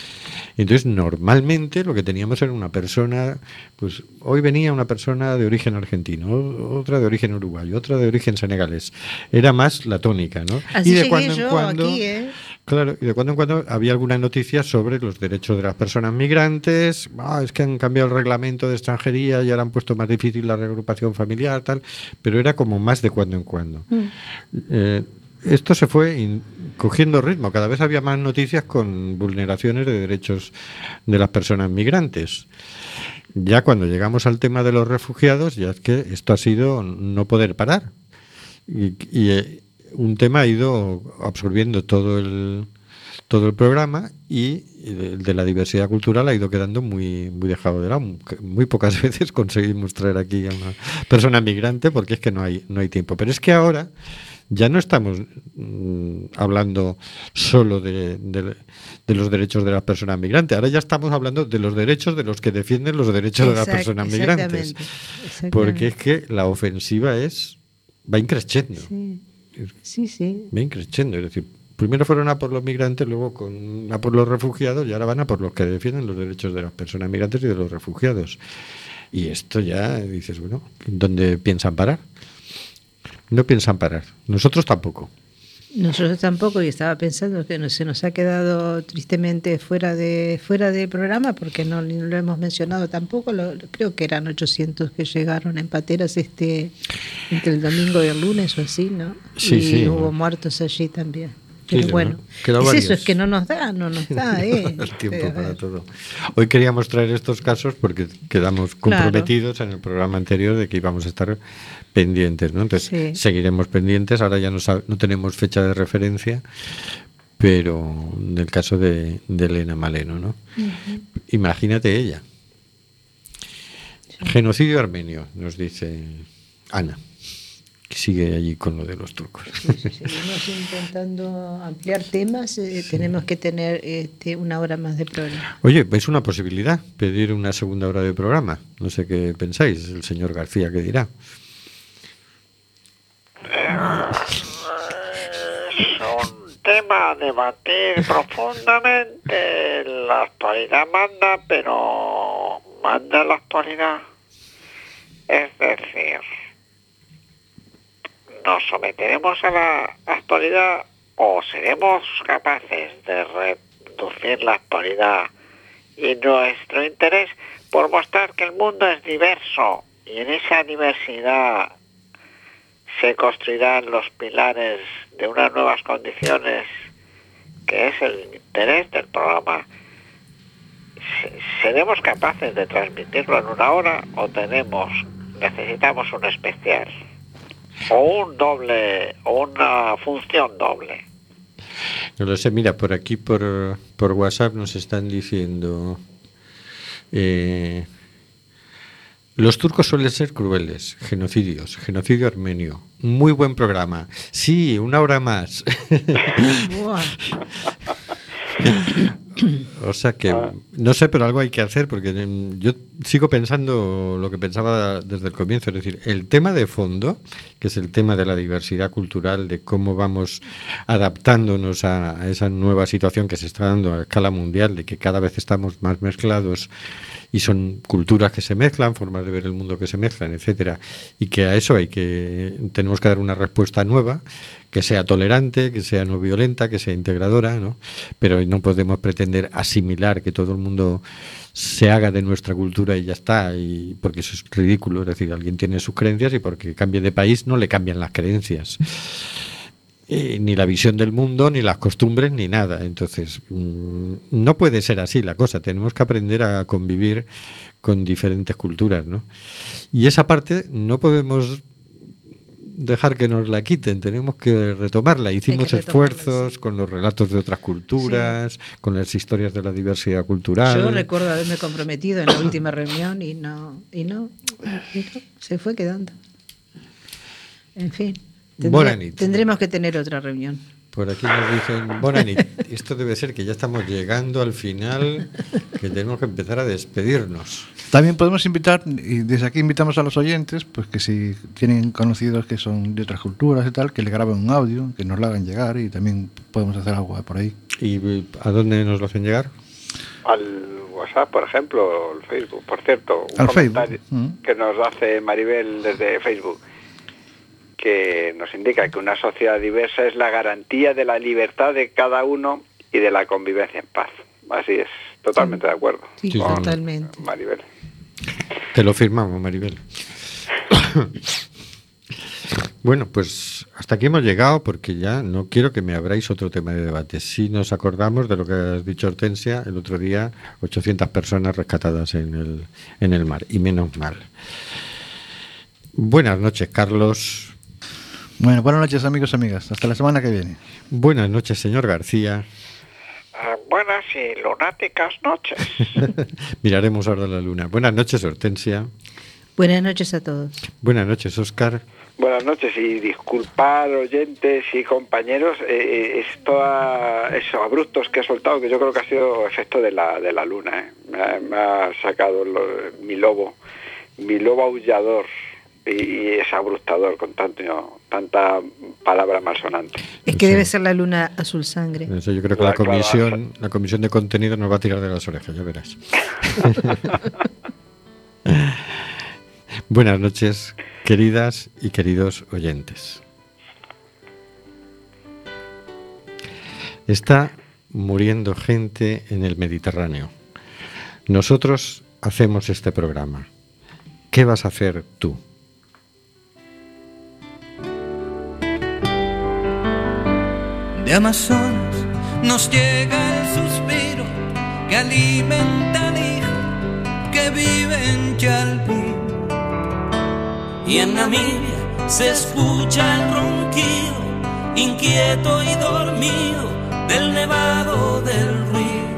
Entonces, normalmente lo que teníamos era una persona, pues hoy venía una persona de origen argentino, otra de origen uruguayo, otra de origen senegalés. Era más la tónica, ¿no? Así y de cuando en yo cuando aquí, ¿eh? Claro, y de cuando en cuando había alguna noticia sobre los derechos de las personas migrantes. Ah, es que han cambiado el reglamento de extranjería y ahora han puesto más difícil la reagrupación familiar, tal. Pero era como más de cuando en cuando. Eh, esto se fue cogiendo ritmo. Cada vez había más noticias con vulneraciones de derechos de las personas migrantes. Ya cuando llegamos al tema de los refugiados, ya es que esto ha sido no poder parar. Y, y, eh, un tema ha ido absorbiendo todo el todo el programa y el de la diversidad cultural ha ido quedando muy muy dejado de lado. Muy pocas veces conseguimos traer aquí a una persona migrante porque es que no hay no hay tiempo. Pero es que ahora ya no estamos mm, hablando solo de, de- de los derechos de las personas migrantes, ahora ya estamos hablando de los derechos de los que defienden los derechos de las personas migrantes. exactamente, exactamente. Porque es que la ofensiva es va increciendo. Sí, sí, sí. Va increciendo. Es decir, primero fueron a por los migrantes, luego con, a por los refugiados y ahora van a por los que defienden los derechos de las personas migrantes y de los refugiados. Y esto ya dices, bueno, ¿dónde piensan parar? No piensan parar. Nosotros tampoco. Nosotros tampoco, y estaba pensando que no- se nos ha quedado tristemente fuera de fuera del programa porque no lo hemos mencionado tampoco. Lo- creo que eran 800 que llegaron en pateras este entre el domingo y el lunes o así, ¿no? Sí, y sí. hubo muertos allí también. Bueno, es eso, es que no nos da, no nos da, ¿eh? el tiempo para todo. Hoy queríamos traer estos casos porque quedamos Claro. comprometidos en el programa anterior de que íbamos a estar pendientes, ¿no? Entonces Sí. seguiremos pendientes. Ahora ya no, no tenemos fecha de referencia, pero del caso de, de Elena Maleno, ¿no? Imagínate ella. Genocidio armenio, nos dice Ana, que sigue allí con lo de los turcos. pues, si seguimos intentando ampliar temas, eh, tenemos que tener este, una hora más de programa. Oye, es una posibilidad pedir una segunda hora de programa. No sé qué pensáis, el señor García qué dirá. Es un tema a debatir profundamente. La actualidad manda, pero manda la actualidad. Es decir, nos someteremos a la actualidad o seremos capaces de reducir la actualidad y nuestro interés por mostrar que el mundo es diverso y en esa diversidad se construirán los pilares de unas nuevas condiciones que es el interés del programa. Se- ¿Seremos capaces de transmitirlo en una hora o tenemos, necesitamos un especial? O un doble, o una función doble. No lo sé, mira, por aquí por, por WhatsApp nos están diciendo... eh, los turcos suelen ser crueles, genocidios, genocidio armenio. Muy buen programa. Sí, una hora más. O sea que, no sé, pero algo hay que hacer porque mm, yo sigo pensando lo que pensaba desde el comienzo, es decir, el tema de fondo, que es el tema de la diversidad cultural, de cómo vamos adaptándonos a, a esa nueva situación que se está dando a escala mundial, de que cada vez estamos más mezclados y son culturas que se mezclan, formas de ver el mundo que se mezclan, etcétera, y que a eso hay que tenemos que dar una respuesta nueva, que sea tolerante, que sea no violenta, que sea integradora, ¿no? Pero no podemos pretender asimilar que todo el mundo se haga de nuestra cultura y ya está, y porque eso es ridículo, es decir, alguien tiene sus creencias y porque cambie de país no le cambian las creencias. Eh, ni la visión del mundo, ni las costumbres, ni nada. Entonces, mm, no puede ser así la cosa. Tenemos que aprender a convivir con diferentes culturas, ¿no? Y esa parte no podemos dejar que nos la quiten, tenemos que retomarla. Hicimos esfuerzos sí. con los relatos de otras culturas, con las historias de la diversidad cultural. Yo recuerdo haberme comprometido en la última reunión y no, y no, y no, se fue quedando. En fin, tendré- tendremos que tener otra reunión. Por aquí nos dicen, bueno, esto debe ser que ya estamos llegando al final, que tenemos que empezar a despedirnos. También podemos invitar, y desde aquí invitamos a los oyentes, pues que si tienen conocidos que son de otras culturas y tal, que le graben un audio, que nos lo hagan llegar y también podemos hacer algo por ahí. ¿Y a dónde nos lo hacen llegar? Al WhatsApp, por ejemplo, o al Facebook. Por cierto, un Al comentario Facebook, mm. que nos hace Maribel desde Facebook, que nos indica que una sociedad diversa es la garantía de la libertad de cada uno y de la convivencia en paz. Así es, totalmente de acuerdo. Sí, totalmente. Maribel. Te lo firmamos, Maribel. Bueno, pues hasta aquí hemos llegado porque ya no quiero que me abráis otro tema de debate. Si nos acordamos de lo que has dicho Hortensia, el otro día 800 personas rescatadas en el, en el mar, y menos mal. Buenas noches, Carlos. Bueno, buenas noches amigos y amigas. Hasta la semana que viene. Buenas noches, señor García. Ah, buenas y lunáticas noches. Miraremos ahora la luna. Buenas noches, Hortensia. Buenas noches a todos. Buenas noches, Oscar. Buenas noches y disculpar oyentes y compañeros eh, eh, esos abruptos que he soltado que yo creo que ha sido efecto de la de la luna eh. me, ha, me ha sacado lo- mi lobo mi lobo aullador y, es abruptador con tanto tanta palabra malsonante Es que Sí. debe ser la luna azul sangre. Eso yo creo que la comisión, la comisión de contenido nos va a tirar de las orejas, ya verás. Buenas noches, queridas y queridos oyentes. Está muriendo gente en el Mediterráneo. Nosotros hacemos este programa. ¿Qué vas a hacer tú? De Amazonas nos llega el suspiro que alimenta al hijo que vive en Chalpí. Y en Namibia se escucha el ronquido, inquieto y dormido, del nevado del río.